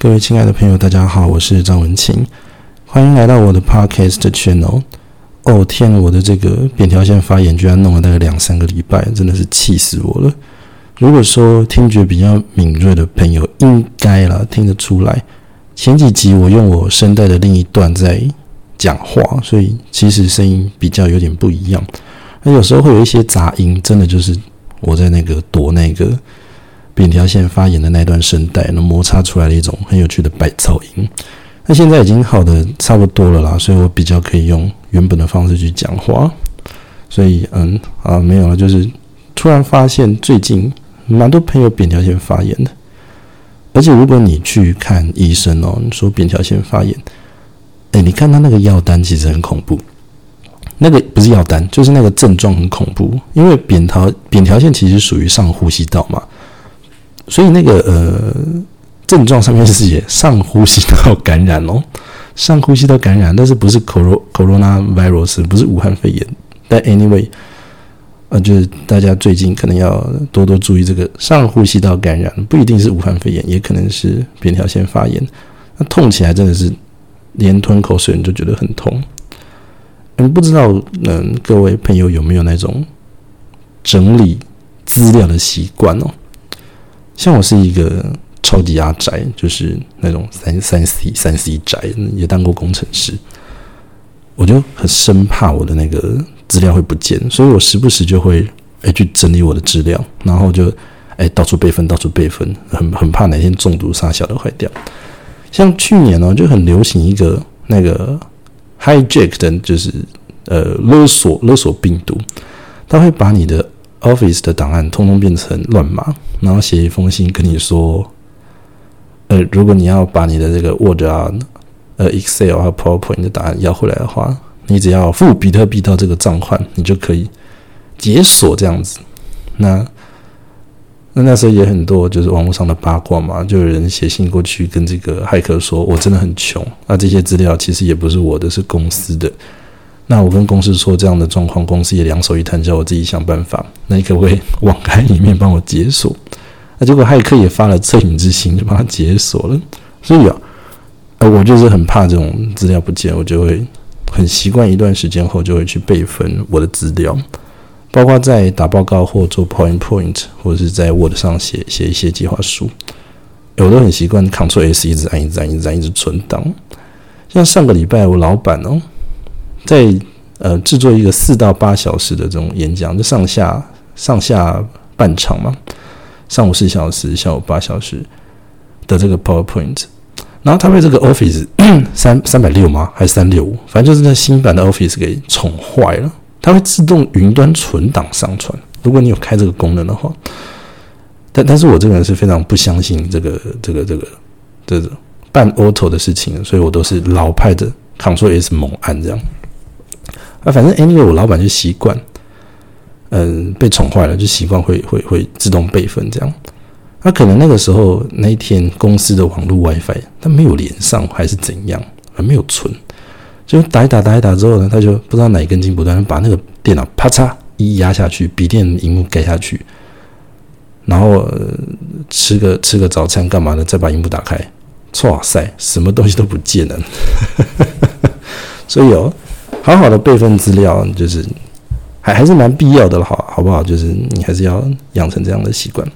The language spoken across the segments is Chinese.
各位亲爱的朋友，大家好，我是张文清，欢迎来到我的 Podcast channel。哦天，我的这个扁条线发炎居然弄了大概两三个礼拜，真的是气死我了。如果说听觉比较敏锐的朋友，应该啦听得出来，前几集我用我声带的另一段在讲话，所以其实声音比较有点不一样。那有时候会有一些杂音，真的就是我在那个躲那个。扁条线发炎的那段声带，那摩擦出来的一种很有趣的白噪音。那现在已经好的差不多了啦，所以我比较可以用原本的方式去讲话。所以，嗯啊，没有了，就是突然发现最近蛮多朋友扁条线发炎的，而且如果你去看医生哦，你说扁条线发炎，哎，你看他那个药单其实很恐怖，那个不是药单，就是那个症状很恐怖，因为扁桃扁条线其实属于上呼吸道嘛。所以那个呃症状上面是写上呼吸道感染哦，上呼吸道感染，但是不是 corona virus 不是武汉肺炎。但 anyway，呃，就是大家最近可能要多多注意这个上呼吸道感染，不一定是武汉肺炎，也可能是扁桃腺发炎。那痛起来真的是连吞口水你就觉得很痛。嗯，不知道嗯各位朋友有没有那种整理资料的习惯哦？像我是一个超级阿宅，就是那种三三 C 三 C 宅，也当过工程师，我就很生怕我的那个资料会不见，所以我时不时就会哎去整理我的资料，然后就哎到处备份，到处备份，很很怕哪天中毒杀小的坏掉。像去年呢，就很流行一个那个 hijack 的，就是呃勒索勒索病毒，它会把你的。Office 的档案通通变成乱码，然后写一封信跟你说：“呃，如果你要把你的这个 Word 啊、呃 Excel 和 PowerPoint 的档案要回来的话，你只要付比特币到这个账款，你就可以解锁这样子。”那那那时候也很多就是网络上的八卦嘛，就有人写信过去跟这个骇客说：“我真的很穷，那这些资料其实也不是我的，是公司的。”那我跟公司说这样的状况，公司也两手一摊，叫我自己想办法。那你可不可以 网开一面帮我解锁？那结果骇客也发了恻隐之心，就帮他解锁了。所以啊，呃，我就是很怕这种资料不见，我就会很习惯一段时间后就会去备份我的资料，包括在打报告或做 PowerPoint，或者是在 Word 上写写一些计划书，我都很习惯 Ctrl S 一直按一直按一直按一直存档。像上个礼拜我老板哦。在呃制作一个四到八小时的这种演讲，就上下上下半场嘛，上午四小时，下午八小时的这个 PowerPoint，然后他被这个 Office 三三百六吗？还是三六五？反正就是那新版的 Office 给宠坏了，它会自动云端存档上传。如果你有开这个功能的话，但但是我这个人是非常不相信这个这个这个这个半 Auto 的事情，所以我都是老派的 Ctrl S 猛按这样。反正 anyway，我老板就习惯，嗯，被宠坏了，就习惯会会会自动备份这样。那可能那个时候那一天公司的网络 WiFi 它没有连上，还是怎样，还没有存，就打一打打一打之后呢，他就不知道哪根筋不断，把那个电脑啪嚓一压下去，笔电荧幕盖下去，然后吃个吃个早餐干嘛的，再把荧幕打开，哇塞，什么东西都不见了，所以哦。好好的备份资料，就是还还是蛮必要的了，好好不好？就是你还是要养成这样的习惯。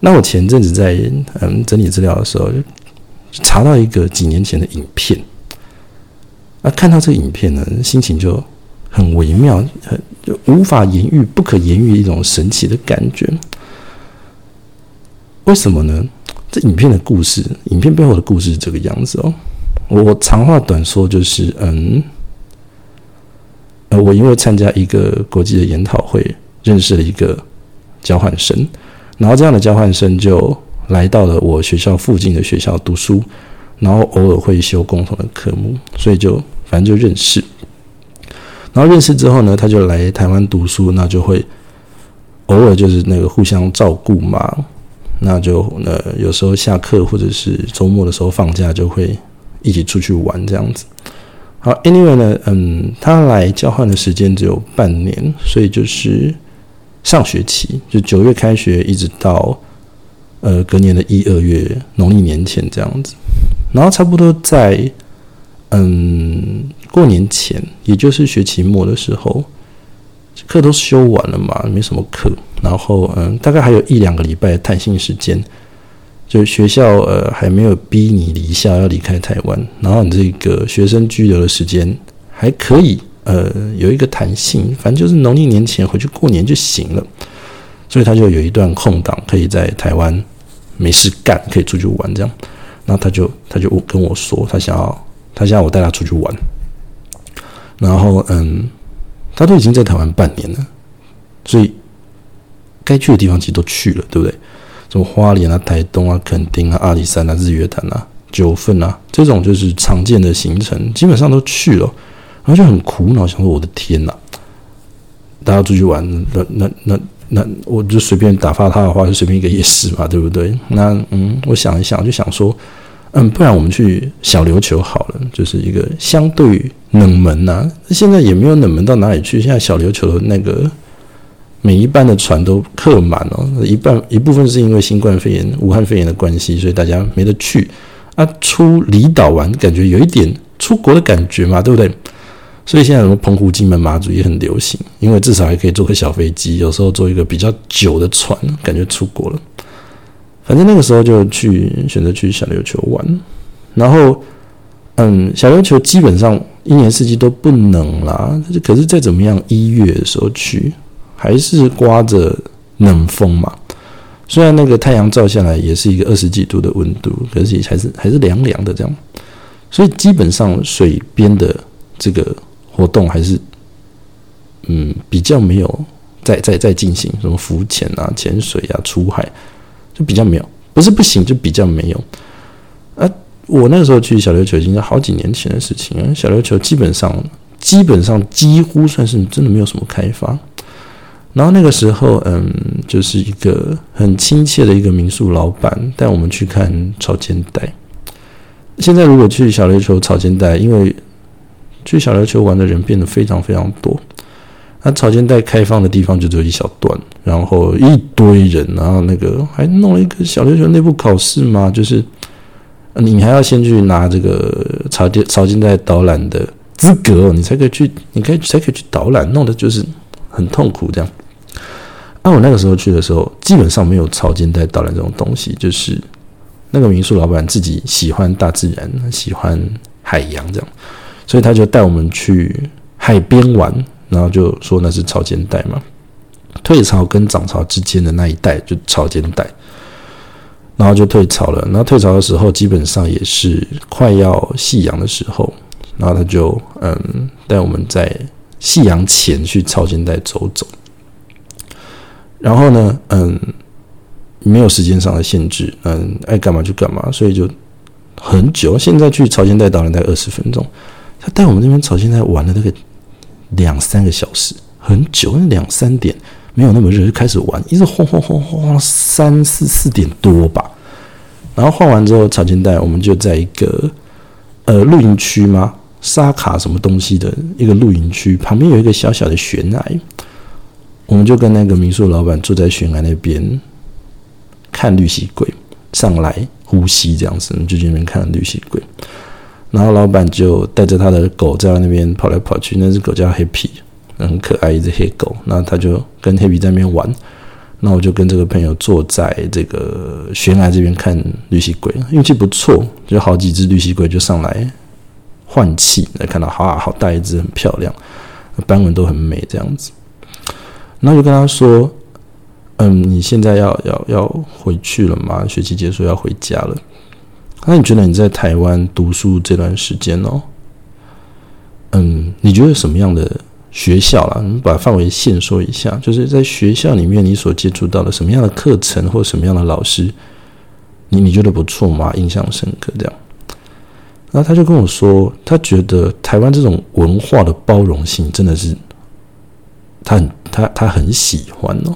那我前阵子在嗯整理资料的时候，查到一个几年前的影片，啊，看到这个影片呢，心情就很微妙，很就无法言喻、不可言喻一种神奇的感觉。为什么呢？这影片的故事，影片背后的故事是这个样子哦。我长话短说，就是嗯。我因为参加一个国际的研讨会，认识了一个交换生，然后这样的交换生就来到了我学校附近的学校读书，然后偶尔会修共同的科目，所以就反正就认识。然后认识之后呢，他就来台湾读书，那就会偶尔就是那个互相照顾嘛，那就呃有时候下课或者是周末的时候放假就会一起出去玩这样子。好，Anyway 呢，嗯，他来交换的时间只有半年，所以就是上学期，就九月开学一直到呃，隔年的一二月农历年前这样子，然后差不多在嗯过年前，也就是学期末的时候，课都修完了嘛，没什么课，然后嗯，大概还有一两个礼拜的弹性时间，就学校呃还没有逼你离校要离开台湾，然后你这个学生居留的时间还可以呃有一个弹性，反正就是农历年前回去过年就行了。所以他就有一段空档，可以在台湾没事干，可以出去玩这样。然后他就他就跟我说，他想要他想要我带他出去玩。然后嗯，他都已经在台湾半年了，所以该去的地方其实都去了，对不对？什么花莲啊、台东啊、垦丁啊、阿里山啊、日月潭啊、九份啊，这种就是常见的行程，基本上都去了。然后就很苦恼，想说我的天呐，大家出去玩，那那那。那我就随便打发他的话，就随便一个夜市嘛，对不对？那嗯，我想一想，就想说，嗯，不然我们去小琉球好了，就是一个相对冷门呐。现在也没有冷门到哪里去。现在小琉球的那个每一班的船都客满哦，一半一部分是因为新冠肺炎、武汉肺炎的关系，所以大家没得去啊。出离岛玩，感觉有一点出国的感觉嘛，对不对？所以现在什么澎湖、金门、马祖也很流行，因为至少还可以坐个小飞机，有时候坐一个比较久的船，感觉出国了。反正那个时候就去选择去小琉球玩，然后，嗯，小琉球基本上一年四季都不冷啦，可是再怎么样，一月的时候去还是刮着冷风嘛。虽然那个太阳照下来也是一个二十几度的温度，可是还是还是凉凉的这样。所以基本上水边的这个。活动还是，嗯，比较没有在在在进行什么浮潜啊、潜水啊、出海，就比较没有，不是不行，就比较没有。啊，我那时候去小琉球已经是好几年前的事情了。小琉球基本上基本上几乎算是真的没有什么开发。然后那个时候，嗯，就是一个很亲切的一个民宿老板带我们去看草间带。现在如果去小琉球草间带，因为去小琉球玩的人变得非常非常多，那草间带开放的地方就只有一小段，然后一堆人，然后那个还弄了一个小琉球内部考试嘛，就是你还要先去拿这个草间草间带导览的资格，你才可以去，你可以才可以去导览，弄的就是很痛苦这样。那我那个时候去的时候，基本上没有草间带导览这种东西，就是那个民宿老板自己喜欢大自然，喜欢海洋这样。所以他就带我们去海边玩，然后就说那是潮间带嘛，退潮跟涨潮之间的那一带就潮间带，然后就退潮了。然后退潮的时候，基本上也是快要夕阳的时候，然后他就嗯带我们在夕阳前去潮间带走走。然后呢，嗯，没有时间上的限制，嗯，爱干嘛就干嘛，所以就很久。现在去潮间带导览大概二十分钟。他带我们那边草间带玩了那个两三个小时，很久，两三点没有那么热就开始玩，一直晃晃晃晃晃三四四点多吧。然后晃完之后，草间带我们就在一个呃露营区吗？沙卡什么东西的一个露营区旁边有一个小小的悬崖，我们就跟那个民宿老板坐在悬崖那边看绿蜥龟上来呼吸，这样子，就在那边看绿蜥龟。然后老板就带着他的狗在那边跑来跑去，那只狗叫黑皮，很可爱一只黑狗。然后他就跟黑皮在那边玩，那我就跟这个朋友坐在这个悬崖这边看绿蜥龟，运气不错，就好几只绿蜥龟就上来换气，来看到啊，好大一只，很漂亮，斑纹都很美，这样子。然后就跟他说：“嗯，你现在要要要回去了吗？学期结束要回家了。”那你觉得你在台湾读书这段时间哦，嗯，你觉得什么样的学校啦？你把范围线说一下，就是在学校里面你所接触到的什么样的课程或什么样的老师，你你觉得不错吗？印象深刻这样。然后他就跟我说，他觉得台湾这种文化的包容性真的是，他很他他很喜欢哦。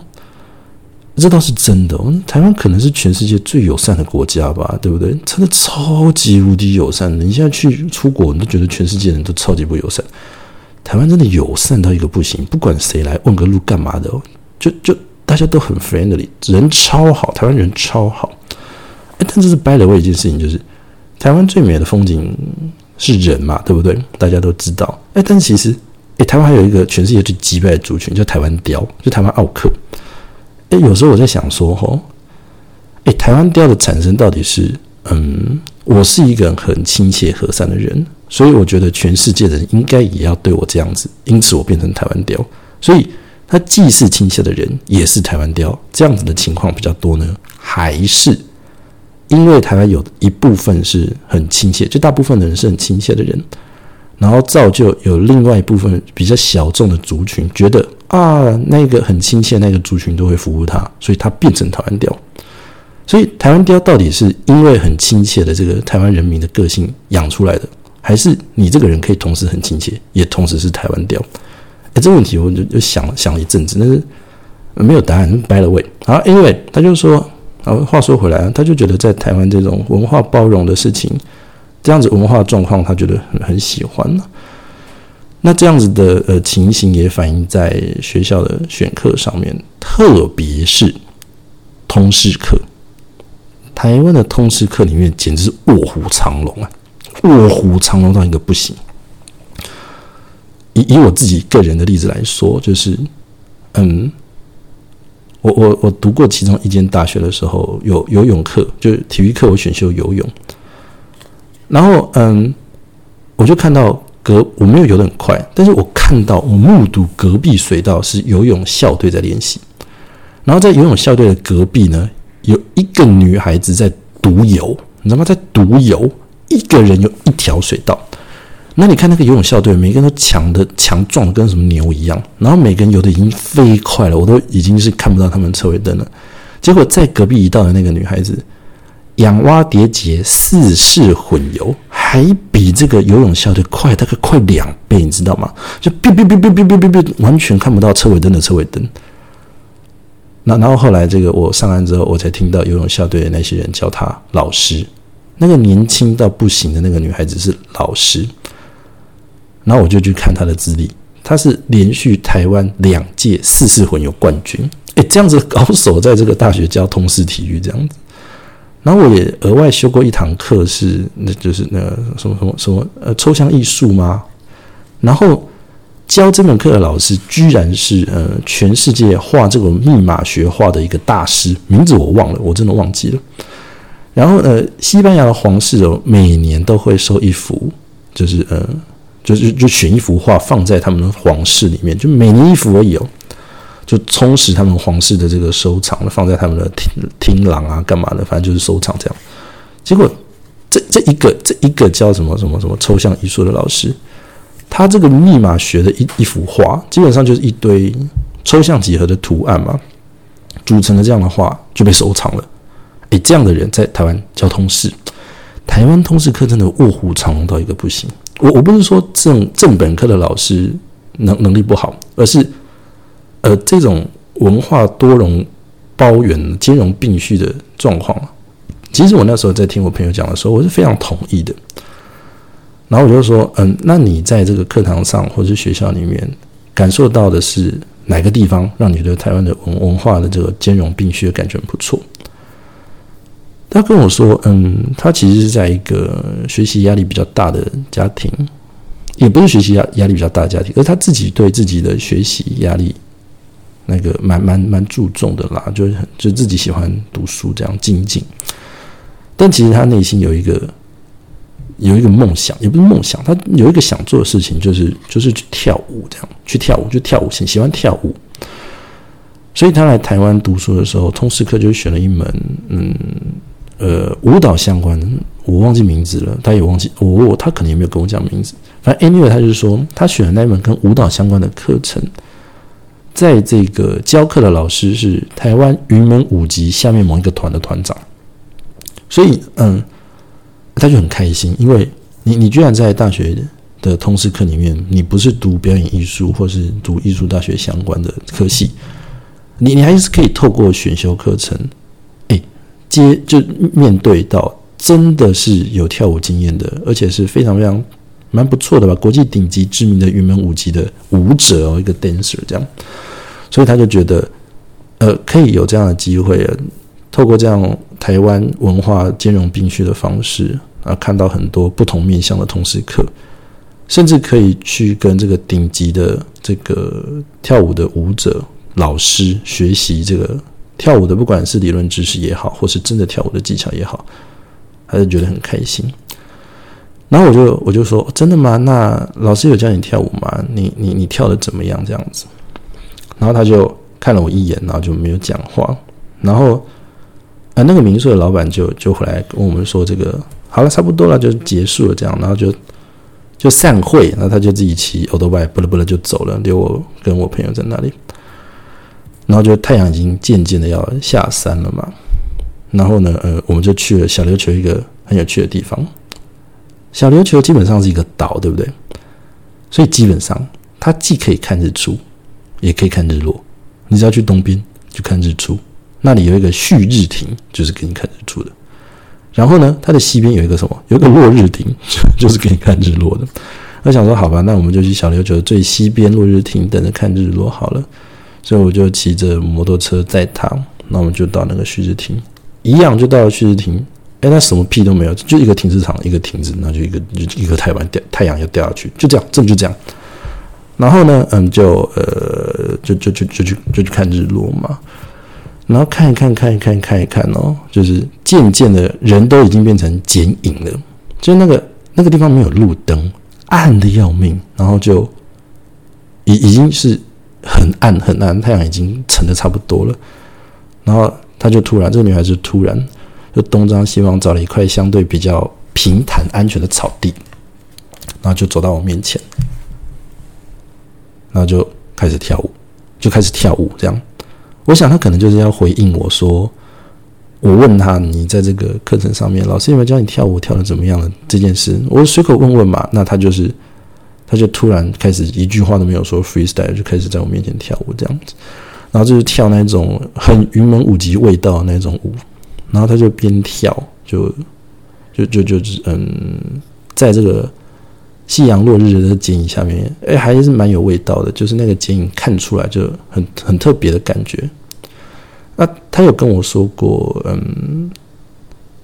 这倒是真的，我们台湾可能是全世界最友善的国家吧，对不对？真的超级无敌友善的。你现在去出国，你都觉得全世界人都超级不友善。台湾真的友善到一个不行，不管谁来问个路干嘛的，就就大家都很 friendly，人超好，台湾人超好。哎，但这是掰了我一件事情，就是台湾最美的风景是人嘛，对不对？大家都知道。哎，但其实，哎，台湾还有一个全世界最击败的族群，叫台湾雕，就台湾奥克。哎，有时候我在想说，吼，哎，台湾雕的产生到底是，嗯，我是一个很亲切和善的人，所以我觉得全世界的人应该也要对我这样子，因此我变成台湾雕。所以，他既是亲切的人，也是台湾雕，这样子的情况比较多呢，还是？因为台湾有一部分是很亲切，就大部分的人是很亲切的人，然后造就有另外一部分比较小众的族群，觉得啊那个很亲切那个族群都会服务他，所以他变成台湾雕。所以台湾雕到底是因为很亲切的这个台湾人民的个性养出来的，还是你这个人可以同时很亲切，也同时是台湾雕？哎，这个问题我就就想想了一阵子，但是没有答案，掰了位。好，因为他就说。啊，话说回来，他就觉得在台湾这种文化包容的事情，这样子文化状况，他觉得很很喜欢呢。那这样子的呃情形也反映在学校的选课上面，特别是通识课。台湾的通识课里面简直是卧虎藏龙啊，卧虎藏龙到一个不行。以以我自己个人的例子来说，就是嗯。我我我读过其中一间大学的时候，有游泳课，就是体育课，我选修游泳。然后，嗯，我就看到隔我没有游得很快，但是我看到我目睹隔壁水道是游泳校队在练习。然后在游泳校队的隔壁呢，有一个女孩子在独游，你知道吗？在独游，一个人有一条水道。那你看那个游泳校队，每个人都强的强壮的跟什么牛一样，然后每个人游的已经飞快了，我都已经是看不到他们车尾灯了。结果在隔壁一道的那个女孩子，仰蛙叠节四式混游，还比这个游泳校队快大概快两倍，你知道吗？就哔哔哔哔哔哔哔哔，完全看不到车尾灯的车尾灯。那然后后来这个我上岸之后，我才听到游泳校队的那些人叫她老师，那个年轻到不行的那个女孩子是老师。然后我就去看她的资历，她是连续台湾两届四次混游冠军，诶，这样子高手在这个大学教通识体育这样子。然后我也额外修过一堂课，是那就是那什么什么什么呃抽象艺术吗？然后教这门课的老师居然是呃全世界画这种密码学画的一个大师，名字我忘了，我真的忘记了。然后呃，西班牙的皇室哦，每年都会收一幅，就是呃。就是就选一幅画放在他们的皇室里面，就每年一幅而已哦，就充实他们皇室的这个收藏了，放在他们的厅厅廊啊，干嘛的？反正就是收藏这样。结果这这一个这一个叫什么什么什么抽象艺术的老师，他这个密码学的一一幅画，基本上就是一堆抽象几何的图案嘛，组成了这样的画就被收藏了。诶，这样的人在台湾交通识，台湾通识课真的卧虎藏龙到一个不行。我我不是说正正本科的老师能能力不好，而是呃这种文化多容包圆、兼容并蓄的状况。其实我那时候在听我朋友讲的时候，我是非常同意的。然后我就说，嗯，那你在这个课堂上或者学校里面感受到的是哪个地方让你对台湾的文文化的这个兼容并蓄的感觉很不错？他跟我说：“嗯，他其实是在一个学习压力比较大的家庭，也不是学习压压力比较大的家庭，而他自己对自己的学习压力那个蛮蛮蛮注重的啦，就是就自己喜欢读书这样静静。但其实他内心有一个有一个梦想，也不是梦想，他有一个想做的事情，就是就是去跳舞，这样去跳舞就跳舞，喜喜欢跳舞。所以他来台湾读书的时候，通识课就选了一门，嗯。”呃，舞蹈相关的，我忘记名字了，他也忘记我，他可能也没有跟我讲名字。反正 anyway，他就是说，他选的那一门跟舞蹈相关的课程，在这个教课的老师是台湾云门舞集下面某一个团的团长，所以嗯，他就很开心，因为你你居然在大学的通识课里面，你不是读表演艺术或是读艺术大学相关的科系，你你还是可以透过选修课程。哎接就面对到真的是有跳舞经验的，而且是非常非常蛮不错的吧，国际顶级知名的云门舞集的舞者哦，一个 dancer 这样，所以他就觉得呃，可以有这样的机会，透过这样台湾文化兼容并蓄的方式啊，看到很多不同面向的通识课，甚至可以去跟这个顶级的这个跳舞的舞者老师学习这个跳舞的，不管是理论知识也好，或是真的跳舞的技巧也好，还是觉得很开心。然后我就我就说，真的吗？那老师有教你跳舞吗？你你你跳的怎么样？这样子。然后他就。看了我一眼，然后就没有讲话。然后，啊，那个民宿的老板就就回来跟我们说：“这个好了，差不多了，就结束了。”这样，然后就就散会。然后他就自己骑 old bike，，不了不了就走了，留我跟我朋友在那里。然后就太阳已经渐渐的要下山了嘛。然后呢，呃，我们就去了小琉球一个很有趣的地方。小琉球基本上是一个岛，对不对？所以基本上它既可以看日出，也可以看日落。你只要去东边去看日出，那里有一个旭日亭，就是给你看日出的。然后呢，它的西边有一个什么？有个落日亭，就是给你看日落的。我想说，好吧，那我们就去小琉球最西边落日亭等着看日落好了。所以我就骑着摩托车载他，那我们就到那个旭日亭，一样就到了旭日亭。哎，那什么屁都没有，就一个停车场，一个亭子，那就一个就一个太阳掉，太阳要掉下去，就这样，真的就这样。然后呢，嗯，就呃，就就就就去就去看日落嘛。然后看一看，看一看，看一看哦，就是渐渐的人都已经变成剪影了，就是那个那个地方没有路灯，暗的要命。然后就已已经是很暗很暗，太阳已经沉的差不多了。然后他就突然，这个女孩子突然就东张西望，找了一块相对比较平坦安全的草地，然后就走到我面前。然后就开始跳舞，就开始跳舞。这样，我想他可能就是要回应我说，我问他你在这个课程上面，老师有没有教你跳舞，跳的怎么样的这件事？我随口问问嘛。那他就是，他就突然开始一句话都没有说，freestyle 就开始在我面前跳舞这样子。然后就是跳那种很云门舞集味道的那种舞。然后他就边跳，就就就就是嗯，在这个。夕阳落日的剪影下面，哎，还是蛮有味道的。就是那个剪影看出来就很很特别的感觉。那他有跟我说过，嗯，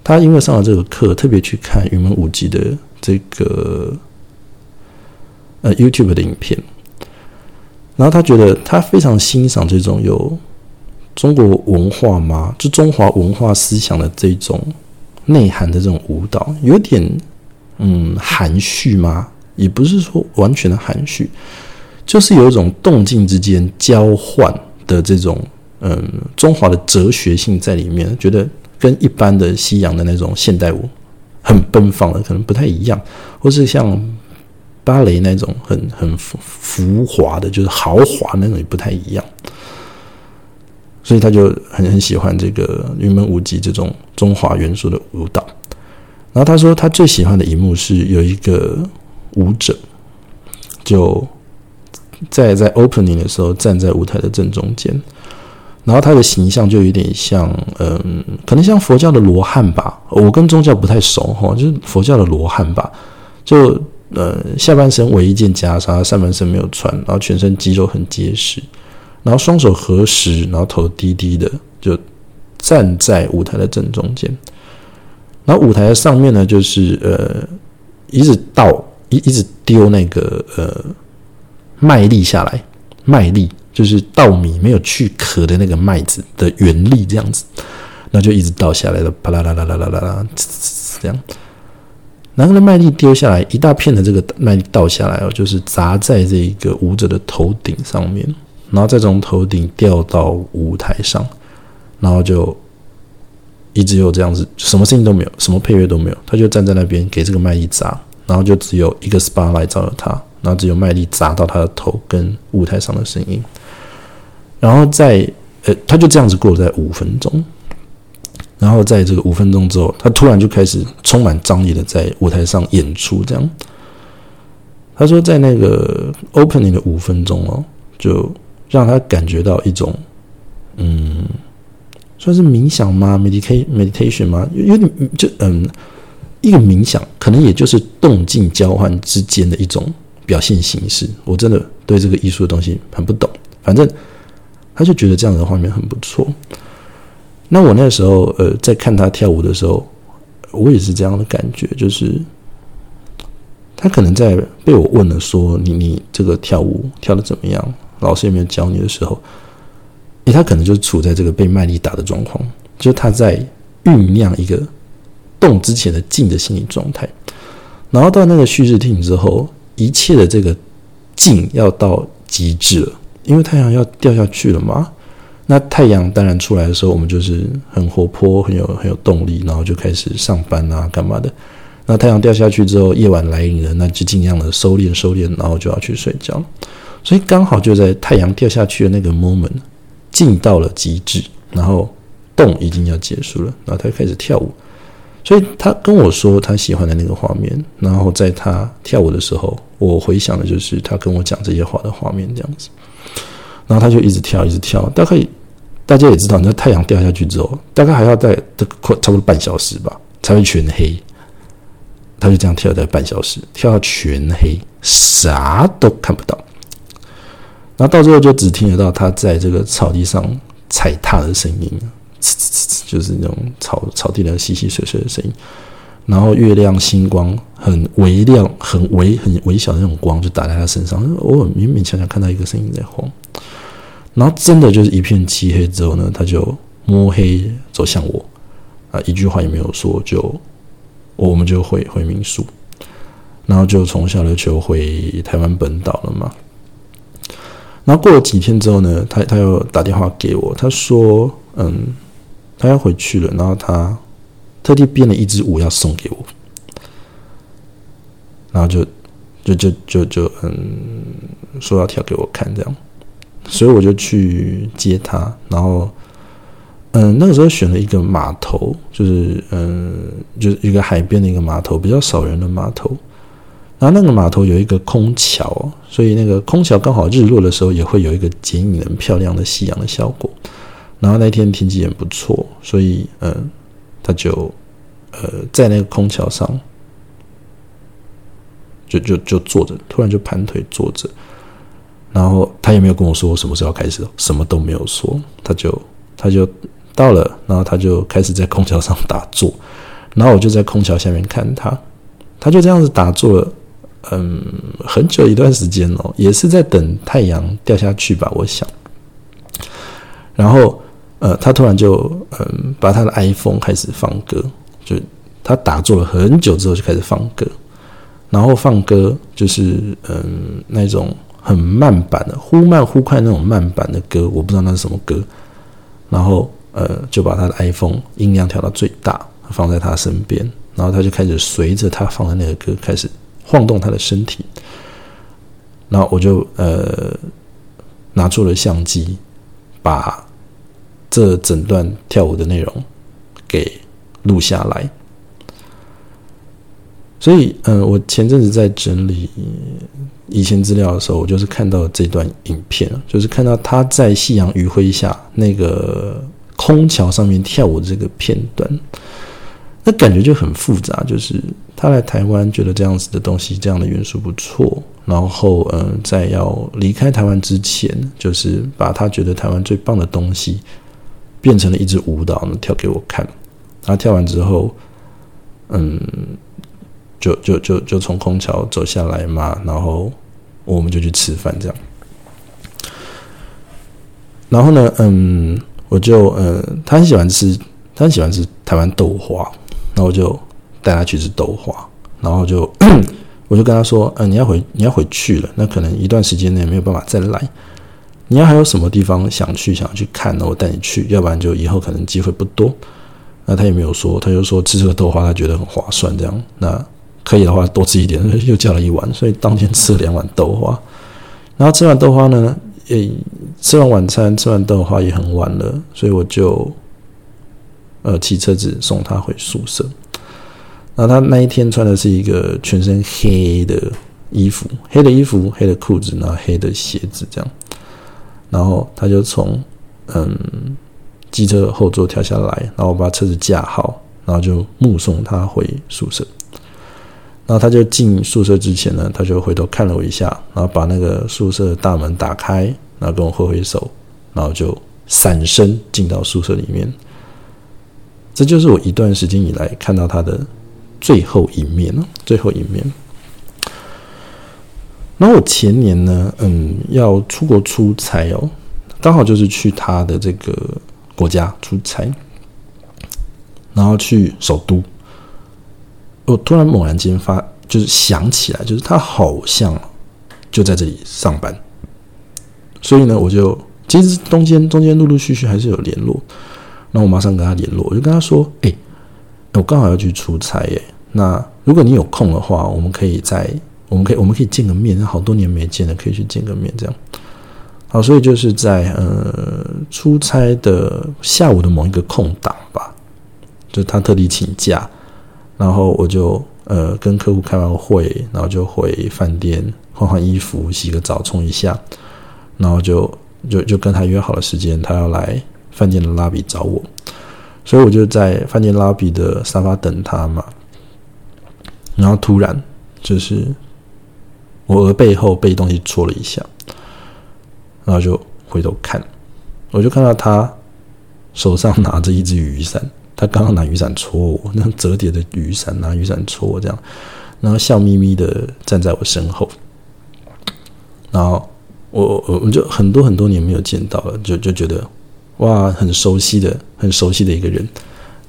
他因为上了这个课，特别去看云门舞集的这个呃 YouTube 的影片，然后他觉得他非常欣赏这种有中国文化吗，就中华文化思想的这种内涵的这种舞蹈，有点嗯含蓄吗？也不是说完全的含蓄，就是有一种动静之间交换的这种嗯中华的哲学性在里面，觉得跟一般的西洋的那种现代舞很奔放的可能不太一样，或是像芭蕾那种很很浮浮华的，就是豪华那种也不太一样，所以他就很很喜欢这个云门舞集这种中华元素的舞蹈。然后他说他最喜欢的一幕是有一个。舞者就在在 opening 的时候站在舞台的正中间，然后他的形象就有点像，嗯，可能像佛教的罗汉吧。我跟宗教不太熟哈，就是佛教的罗汉吧。就呃，下半身围一件袈裟，上半身没有穿，然后全身肌肉很结实，然后双手合十，然后头低低的，就站在舞台的正中间。然后舞台的上面呢，就是呃，一直倒。一一直丢那个呃麦粒下来，麦粒就是稻米没有去壳的那个麦子的原粒这样子，那就一直倒下来了，啪啦啦啦啦啦啦啦，这样。然后呢，麦粒丢下来一大片的这个麦粒倒下来哦，就是砸在这一个舞者的头顶上面，然后再从头顶掉到舞台上，然后就一直有这样子，什么声音都没有，什么配乐都没有，他就站在那边给这个麦粒砸。然后就只有一个 SPA 来照着他，然后只有麦粒砸到他的头跟舞台上的声音，然后在呃，他就这样子过了在五分钟，然后在这个五分钟之后，他突然就开始充满张力的在舞台上演出。这样，他说在那个 opening 的五分钟哦，就让他感觉到一种嗯，算是冥想吗？meditation meditation 吗？有点就嗯。一个冥想，可能也就是动静交换之间的一种表现形式。我真的对这个艺术的东西很不懂。反正他就觉得这样的画面很不错。那我那时候呃在看他跳舞的时候，我也是这样的感觉，就是他可能在被我问了说你你这个跳舞跳的怎么样，老师有没有教你的时候，诶，他可能就处在这个被卖力打的状况，就是他在酝酿一个动之前的静的心理状态，然后到那个蓄势听之后，一切的这个静要到极致了。因为太阳要掉下去了嘛，那太阳当然出来的时候，我们就是很活泼、很有很有动力，然后就开始上班啊，干嘛的。那太阳掉下去之后，夜晚来临了，那就尽量的收敛、收敛，然后就要去睡觉。所以刚好就在太阳掉下去的那个 moment，进到了极致，然后动已经要结束了，然后他就开始跳舞。所以他跟我说他喜欢的那个画面，然后在他跳舞的时候，我回想的就是他跟我讲这些话的画面，这样子。然后他就一直跳，一直跳。大概大家也知道，那太阳掉下去之后，大概还要在这快差不多半小时吧，才会全黑。他就这样跳在半小时，跳到全黑，啥都看不到。然后到最后就只听得到他在这个草地上踩踏的声音，呲呲呲呲，就是那种草草地的稀稀碎碎的声音。然后月亮星光很微亮、很微、很微小的那种光，就打在他身上。偶尔勉勉强强看到一个身影在晃。然后真的就是一片漆黑之后呢，他就摸黑走向我，啊，一句话也没有说，就我们就回回民宿，然后就从小琉球回台湾本岛了嘛。然后过了几天之后呢，他他又打电话给我，他说，嗯，他要回去了，然后他特地编了一支舞要送给我，然后就就就就就嗯，说要跳给我看这样。所以我就去接他，然后，嗯，那个时候选了一个码头，就是嗯，就是一个海边的一个码头，比较少人的码头。然后那个码头有一个空桥，所以那个空桥刚好日落的时候也会有一个剪影很漂亮的夕阳的效果。然后那天天气也不错，所以嗯，他就呃在那个空桥上，就就就坐着，突然就盘腿坐着。然后他也没有跟我说什么时候开始，什么都没有说，他就他就到了，然后他就开始在空桥上打坐，然后我就在空桥下面看他，他就这样子打坐了，嗯，很久一段时间哦，也是在等太阳掉下去吧，我想。然后呃，他突然就嗯，把他的 iPhone 开始放歌，就他打坐了很久之后就开始放歌，然后放歌就是嗯那种。很慢版的，忽慢忽快那种慢版的歌，我不知道那是什么歌。然后，呃，就把他的 iPhone 音量调到最大，放在他身边，然后他就开始随着他放的那个歌开始晃动他的身体。然后我就呃拿出了相机，把这整段跳舞的内容给录下来。所以，嗯，我前阵子在整理。以前资料的时候，我就是看到这段影片，就是看到他在夕阳余晖下那个空桥上面跳舞的这个片段，那感觉就很复杂。就是他来台湾，觉得这样子的东西，这样的元素不错，然后嗯，在要离开台湾之前，就是把他觉得台湾最棒的东西变成了一支舞蹈，跳给我看。他跳完之后，嗯。就就就就从空桥走下来嘛，然后我们就去吃饭这样。然后呢，嗯，我就呃，他很喜欢吃，他很喜欢吃台湾豆花，那我就带他去吃豆花，然后就 我就跟他说，嗯，你要回你要回去了，那可能一段时间内没有办法再来。你要还有什么地方想去想要去看呢？我带你去，要不然就以后可能机会不多。那他也没有说，他就说吃这个豆花他觉得很划算，这样那。可以的话多吃一点，又叫了一碗，所以当天吃了两碗豆花。然后吃完豆花呢，也吃完晚餐，吃完豆花也很晚了，所以我就呃骑车子送他回宿舍。然后他那一天穿的是一个全身黑的衣服，黑的衣服，黑的裤子，然后黑的鞋子这样。然后他就从嗯机车后座跳下来，然后我把车子架好，然后就目送他回宿舍。然后他就进宿舍之前呢，他就回头看了我一下，然后把那个宿舍大门打开，然后跟我挥挥手，然后就闪身进到宿舍里面。这就是我一段时间以来看到他的最后一面了，最后一面。然后我前年呢，嗯，要出国出差哦，刚好就是去他的这个国家出差，然后去首都。我突然猛然间发，就是想起来，就是他好像就在这里上班，所以呢，我就其实中间中间陆陆续续还是有联络，那我马上跟他联络，我就跟他说：“哎，我刚好要去出差耶，那如果你有空的话，我们可以在。”我们可以，我们可以见个面，好多年没见了，可以去见个面，这样。好，所以就是在呃出差的下午的某一个空档吧，就他特地请假，然后我就呃跟客户开完会，然后就回饭店换换衣服，洗个澡，冲一下，然后就就就跟他约好了时间，他要来饭店的拉比找我，所以我就在饭店拉比的沙发等他嘛，然后突然就是。我额背后被东西戳了一下，然后就回头看，我就看到他手上拿着一只雨伞，他刚刚拿雨伞戳我，那折叠的雨伞拿雨伞戳我这样，然后笑眯眯的站在我身后，然后我我我就很多很多年没有见到了，就就觉得哇，很熟悉的很熟悉的一个人，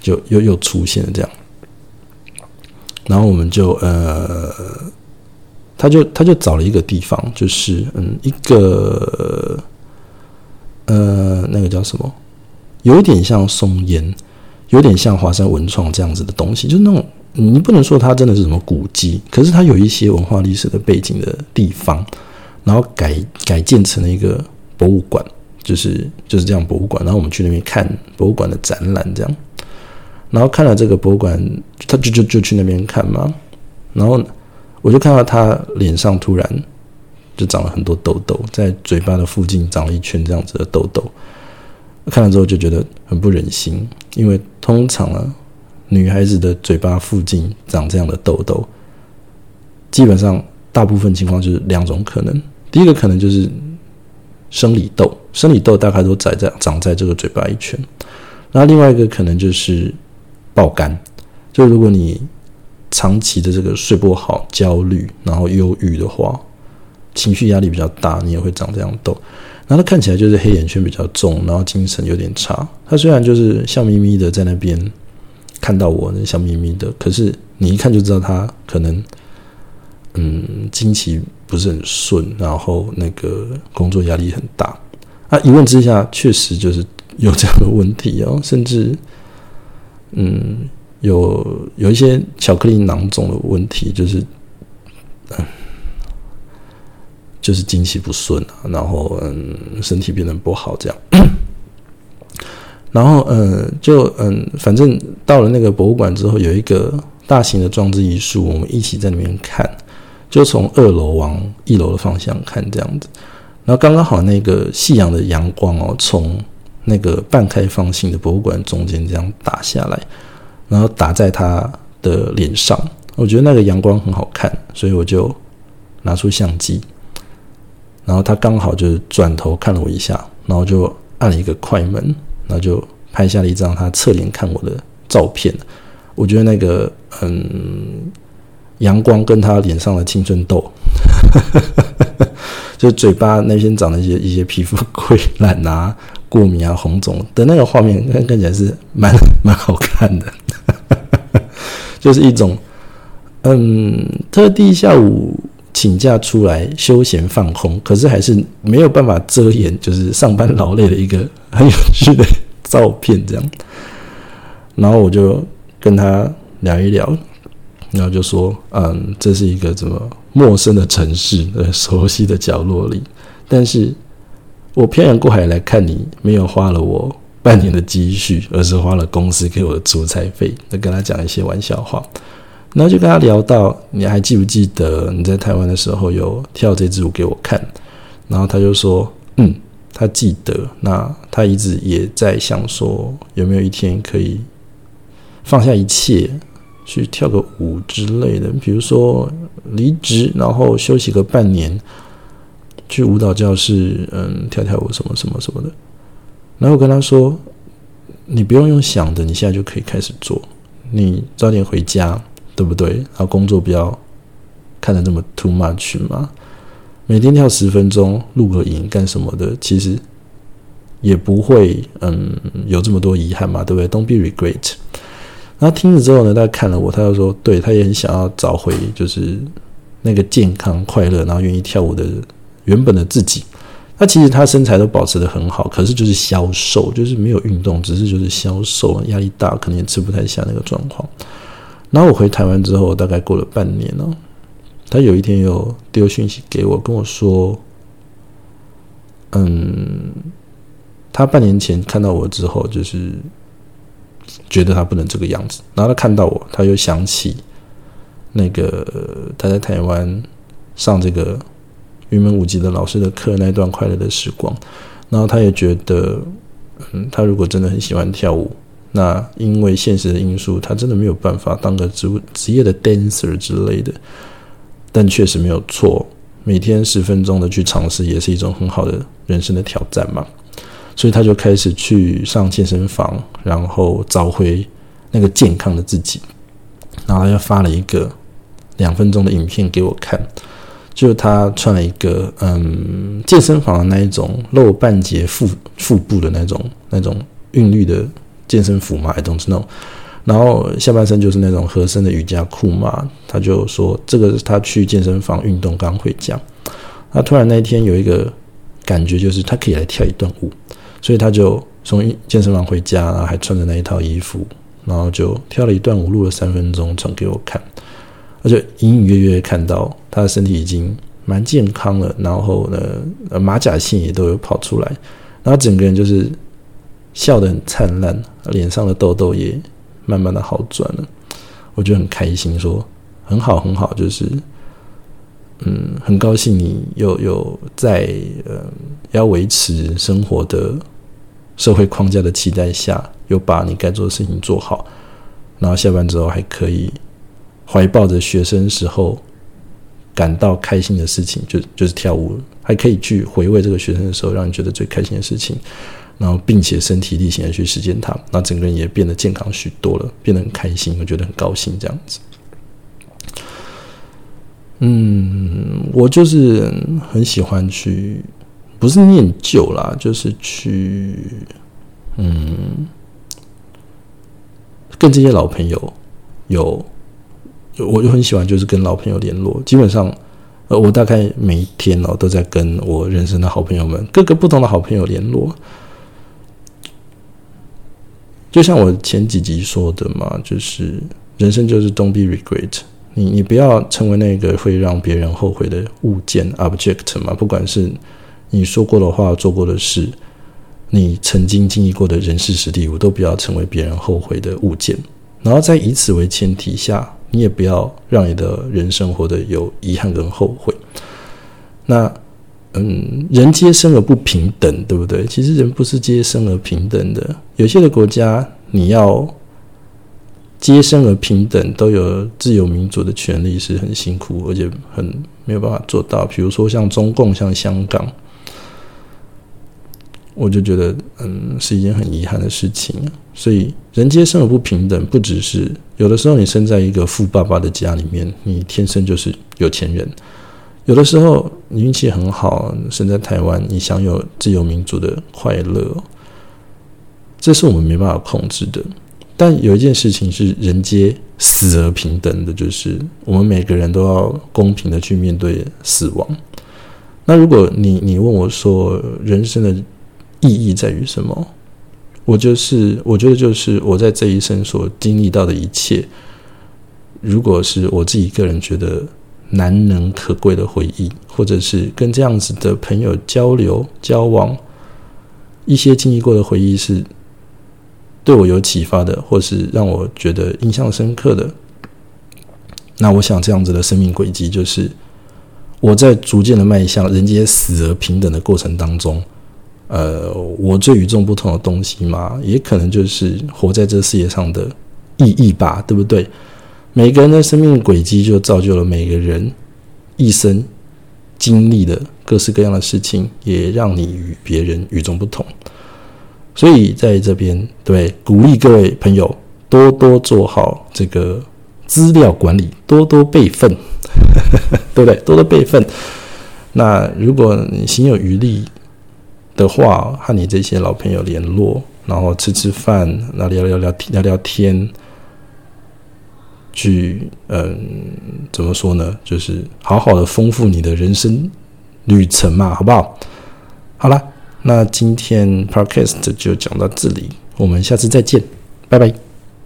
就又又出现了这样，然后我们就呃。他就他就找了一个地方，就是嗯一个呃那个叫什么，有点像松烟，有点像华山文创这样子的东西，就是那种你不能说它真的是什么古迹，可是它有一些文化历史的背景的地方，然后改改建成了一个博物馆，就是就是这样博物馆，然后我们去那边看博物馆的展览，这样，然后看了这个博物馆，他就就就去那边看嘛，然后。我就看到他脸上突然就长了很多痘痘，在嘴巴的附近长了一圈这样子的痘痘。看了之后就觉得很不忍心，因为通常啊，女孩子的嘴巴附近长这样的痘痘，基本上大部分情况就是两种可能。第一个可能就是生理痘，生理痘大概都长在长在这个嘴巴一圈。那另外一个可能就是爆肝，就如果你。长期的这个睡不好、焦虑，然后忧郁的话，情绪压力比较大，你也会长这样痘。然后他看起来就是黑眼圈比较重，然后精神有点差。他虽然就是笑眯眯的在那边看到我，那笑眯眯的，可是你一看就知道他可能嗯经期不是很顺，然后那个工作压力很大。啊，一问之下，确实就是有这样的问题哦，甚至嗯。有有一些巧克力囊肿的问题，就是，嗯，就是经期不顺啊，然后嗯，身体变得不好这样，然后嗯，就嗯，反正到了那个博物馆之后，有一个大型的装置艺术，我们一起在那边看，就从二楼往一楼的方向看这样子，然后刚刚好那个夕阳的阳光哦，从那个半开放性的博物馆中间这样打下来。然后打在他的脸上，我觉得那个阳光很好看，所以我就拿出相机。然后他刚好就是转头看了我一下，然后就按了一个快门，然后就拍下了一张他侧脸看我的照片。我觉得那个嗯，阳光跟他脸上的青春痘，就嘴巴那边长了一些一些皮肤溃烂啊。过敏啊，红肿的那个画面看看起来是蛮蛮好看的，就是一种嗯，特地下午请假出来休闲放空，可是还是没有办法遮掩，就是上班劳累的一个很有趣的照片这样。然后我就跟他聊一聊，然后就说嗯，这是一个怎么陌生的城市，呃，熟悉的角落里，但是。我漂洋过海来看你，没有花了我半年的积蓄，而是花了公司给我的出差费。那跟他讲一些玩笑话，然后就跟他聊到，你还记不记得你在台湾的时候有跳这支舞给我看？然后他就说，嗯，他记得。那他一直也在想说，有没有一天可以放下一切，去跳个舞之类的，比如说离职，然后休息个半年。去舞蹈教室，嗯，跳跳舞什么什么什么的。然后我跟他说：“你不用用想的，你现在就可以开始做。你早点回家，对不对？然后工作不要看得那么 too much 嘛。每天跳十分钟，录个影干什么的，其实也不会嗯有这么多遗憾嘛，对不对？Don't be regret。然后听了之后呢，他看了我，他就说：对他也很想要找回就是那个健康快乐，然后愿意跳舞的原本的自己。”他其实他身材都保持的很好，可是就是消瘦，就是没有运动，只是就是消瘦，压力大，可能也吃不太下那个状况。然后我回台湾之后，大概过了半年了，他有一天又丢讯息给我，跟我说：“嗯，他半年前看到我之后，就是觉得他不能这个样子。然后他看到我，他又想起那个他在台湾上这个。”云门舞集的老师的课那段快乐的时光，然后他也觉得，嗯，他如果真的很喜欢跳舞，那因为现实的因素，他真的没有办法当个职职业的 dancer 之类的。但确实没有错，每天十分钟的去尝试，也是一种很好的人生的挑战嘛。所以他就开始去上健身房，然后找回那个健康的自己。然后他就发了一个两分钟的影片给我看。就他穿了一个嗯健身房的那一种露半截腹腹部的那种那种韵律的健身服嘛，I don't know。然后下半身就是那种合身的瑜伽裤嘛。他就说这个是他去健身房运动刚回家，他突然那一天有一个感觉，就是他可以来跳一段舞，所以他就从健身房回家，然后还穿着那一套衣服，然后就跳了一段舞，录了三分钟，传给我看。我就隐隐约约看到他的身体已经蛮健康了，然后呢，马甲线也都有跑出来，然后整个人就是笑得很灿烂，脸上的痘痘也慢慢的好转了。我就很开心，说很好很好，就是嗯，很高兴你有有在呃要维持生活的社会框架的期待下，有把你该做的事情做好，然后下班之后还可以。怀抱着学生时候感到开心的事情，就就是跳舞，还可以去回味这个学生的时候让你觉得最开心的事情，然后并且身体力行的去实践它，那整个人也变得健康许多了，变得很开心，我觉得很高兴这样子。嗯，我就是很喜欢去，不是念旧啦，就是去，嗯，跟这些老朋友有。我就很喜欢，就是跟老朋友联络。基本上，呃，我大概每一天哦，都在跟我人生的好朋友们，各个不同的好朋友联络。就像我前几集说的嘛，就是人生就是 don't be regret。你你不要成为那个会让别人后悔的物件 object 嘛。不管是你说过的话、做过的事，你曾经经历过的人事实地，我都不要成为别人后悔的物件。然后在以此为前提下。你也不要让你的人生活得有遗憾跟后悔。那，嗯，人皆生而不平等，对不对？其实人不是皆生而平等的。有些的国家，你要皆生而平等，都有自由民主的权利，是很辛苦，而且很没有办法做到。比如说像中共，像香港。我就觉得，嗯，是一件很遗憾的事情。所以，人皆生而不平等，不只是有的时候你生在一个富爸爸的家里面，你天生就是有钱人；有的时候你运气很好，生在台湾，你享有自由民主的快乐。这是我们没办法控制的。但有一件事情是人皆死而平等的，就是我们每个人都要公平的去面对死亡。那如果你你问我说，人生的意义在于什么？我就是，我觉得就是我在这一生所经历到的一切，如果是我自己个人觉得难能可贵的回忆，或者是跟这样子的朋友交流交往，一些经历过的回忆是对我有启发的，或是让我觉得印象深刻的，那我想这样子的生命轨迹，就是我在逐渐的迈向人间死而平等的过程当中。呃，我最与众不同的东西嘛，也可能就是活在这世界上的意义吧，对不对？每个人的生命轨迹就造就了每个人一生经历的各式各样的事情，也让你与别人与众不同。所以在这边，对，鼓励各位朋友多多做好这个资料管理，多多备份，对不对？多多备份。那如果你心有余力的话，和你这些老朋友联络，然后吃吃饭，那聊聊聊聊聊天，去嗯，怎么说呢？就是好好的丰富你的人生旅程嘛，好不好？好了。那今天 podcast 就讲到这里，我们下次再见，拜拜。